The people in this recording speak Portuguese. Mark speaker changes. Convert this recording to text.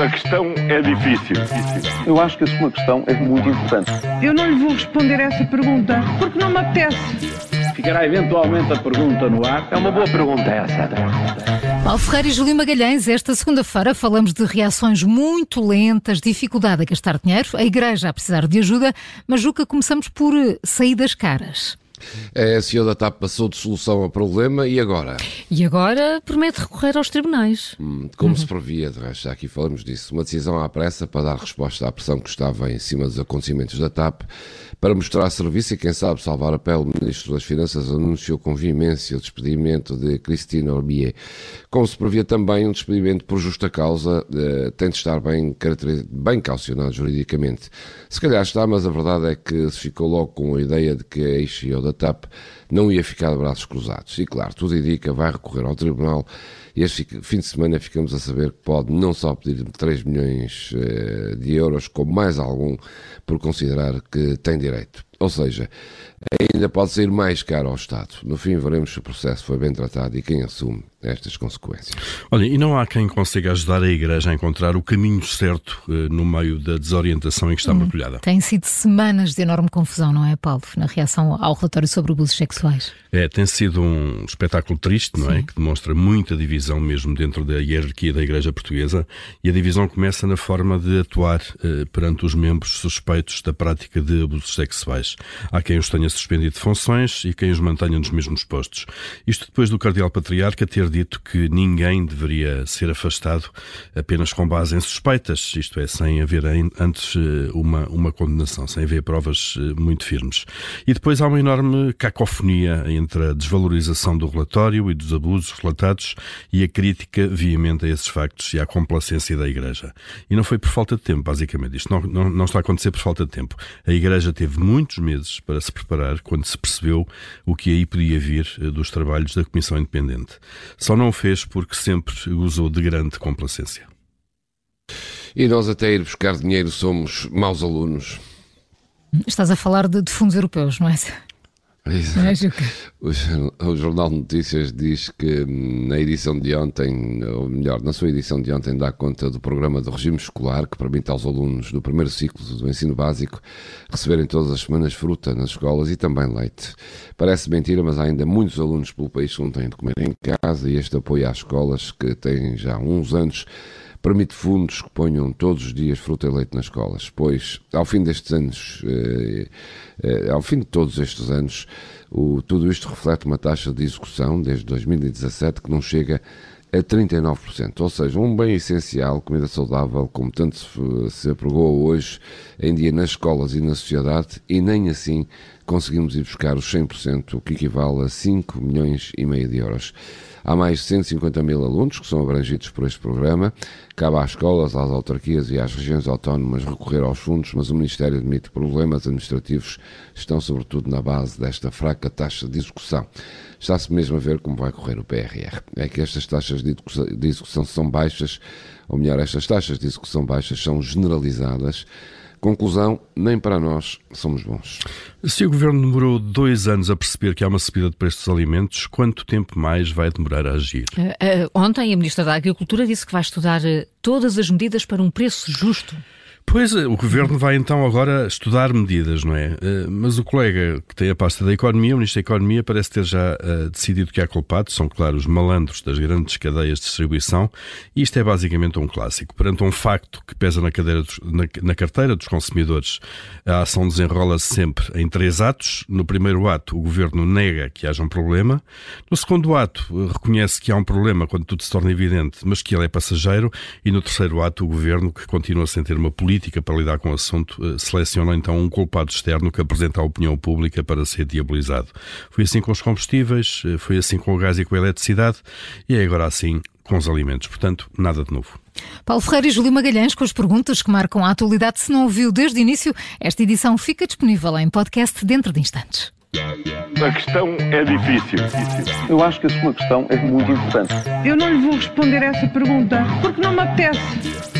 Speaker 1: A questão é difícil.
Speaker 2: Eu acho que a sua questão é muito importante.
Speaker 3: Eu não lhe vou responder essa pergunta porque não me apetece.
Speaker 4: Ficará eventualmente a pergunta no ar.
Speaker 2: É uma boa pergunta essa.
Speaker 5: Paulo Ferreira e Júlio Magalhães, esta segunda-feira falamos de reações muito lentas, dificuldade a gastar dinheiro, a Igreja a precisar de ajuda, mas Juca, começamos por eh, saídas caras.
Speaker 6: A CEO da TAP passou de solução ao problema e agora?
Speaker 5: E agora promete recorrer aos tribunais.
Speaker 6: Hum, como se previa, de resto, já aqui falamos disso, uma decisão à pressa para dar resposta à pressão que estava em cima dos acontecimentos da TAP, para mostrar serviço e, quem sabe, salvar a pele, o Ministro das Finanças anunciou com veemência o despedimento de Cristina Orbier. Como se previa também, um despedimento por justa causa eh, tem de estar bem, bem calcionado juridicamente. Se calhar está, mas a verdade é que se ficou logo com a ideia de que a ex-CEO da TAP não ia ficar de braços cruzados. E claro, tudo indica, vai recorrer ao Tribunal este fim de semana ficamos a saber que pode não só pedir 3 milhões eh, de euros, como mais algum, por considerar que tem direito. Ou seja, ainda pode ser mais caro ao Estado. No fim, veremos se o processo foi bem tratado e quem assume estas consequências.
Speaker 7: Olha, e não há quem consiga ajudar a Igreja a encontrar o caminho certo eh, no meio da desorientação em que está hum, mergulhada.
Speaker 5: Tem sido semanas de enorme confusão, não é, Paulo, na reação ao relatório sobre abusos sexuais?
Speaker 7: É, tem sido um espetáculo triste, não é? Sim. é? Que demonstra muita divisão mesmo dentro da hierarquia da Igreja Portuguesa e a divisão começa na forma de atuar eh, perante os membros suspeitos da prática de abusos sexuais. Há quem os tenha suspendido de funções e quem os mantenha nos mesmos postos. Isto depois do Cardeal Patriarca ter dito que ninguém deveria ser afastado apenas com base em suspeitas, isto é, sem haver antes eh, uma, uma condenação, sem haver provas eh, muito firmes. E depois há uma enorme cacofonia entre a desvalorização do relatório e dos abusos relatados e a crítica veemente a esses factos e à complacência da Igreja. E não foi por falta de tempo, basicamente. Isto não, não, não está a acontecer por falta de tempo. A Igreja teve muitos meses para se preparar quando se percebeu o que aí podia vir eh, dos trabalhos da Comissão Independente. Só não o fez porque sempre gozou de grande complacência.
Speaker 6: E nós, até ir buscar dinheiro, somos maus alunos.
Speaker 5: Estás a falar de, de fundos europeus, não é?
Speaker 6: O, o Jornal de Notícias diz que hum, na edição de ontem, ou melhor, na sua edição de ontem, dá conta do programa do regime escolar que permite aos alunos do primeiro ciclo do ensino básico receberem todas as semanas fruta nas escolas e também leite. Parece mentira, mas há ainda muitos alunos pelo país que não têm de comer em casa e este apoio às escolas, que têm já uns anos, permite fundos que ponham todos os dias fruta e leite nas escolas, pois ao fim destes anos, eh, eh, ao fim de todos estes anos, o, tudo isto reflete uma taxa de execução desde 2017 que não chega a 39%, ou seja, um bem essencial, comida saudável, como tanto se, se apregou hoje em dia nas escolas e na sociedade, e nem assim conseguimos ir buscar os 100%, o que equivale a 5 milhões e meio de euros. Há mais de 150 mil alunos que são abrangidos por este programa. Cabe às escolas, às autarquias e às regiões autónomas recorrer aos fundos, mas o Ministério admite que problemas administrativos estão sobretudo na base desta fraca taxa de execução. Está-se mesmo a ver como vai correr o PRR. É que estas taxas de execução são baixas, ou melhor, estas taxas de execução baixas são generalizadas Conclusão, nem para nós somos bons.
Speaker 7: Se o Governo demorou dois anos a perceber que há uma subida de preços dos alimentos, quanto tempo mais vai demorar a agir? Uh,
Speaker 5: uh, ontem a Ministra da Agricultura disse que vai estudar uh, todas as medidas para um preço justo.
Speaker 7: Pois, o Governo vai então agora estudar medidas, não é? Eh, mas o colega que tem a pasta da Economia, o Ministro da Economia, parece ter já uh, decidido que há culpados, são, claro, os malandros das grandes cadeias de distribuição, e isto é basicamente um clássico. Perante um facto que pesa na, dos, na, na carteira dos consumidores, a ação desenrola-se sempre em três atos. No primeiro ato, o Governo nega que haja um problema. No segundo ato, reconhece que há um problema quando tudo se torna evidente, mas que ele é passageiro. E no terceiro ato, o Governo, que continua sem ter uma política política para lidar com o assunto, eh, seleciona então um culpado externo que apresenta à opinião pública para ser diabolizado. Foi assim com os combustíveis, eh, foi assim com o gás e com a eletricidade e é agora assim com os alimentos. Portanto, nada de novo.
Speaker 5: Paulo Ferreira e Júlio Magalhães com as perguntas que marcam a atualidade. Se não ouviu desde o início, esta edição fica disponível em podcast dentro de instantes.
Speaker 1: A questão é difícil.
Speaker 2: Eu acho que a sua questão é muito importante.
Speaker 3: Eu não lhe vou responder essa pergunta porque não me apetece.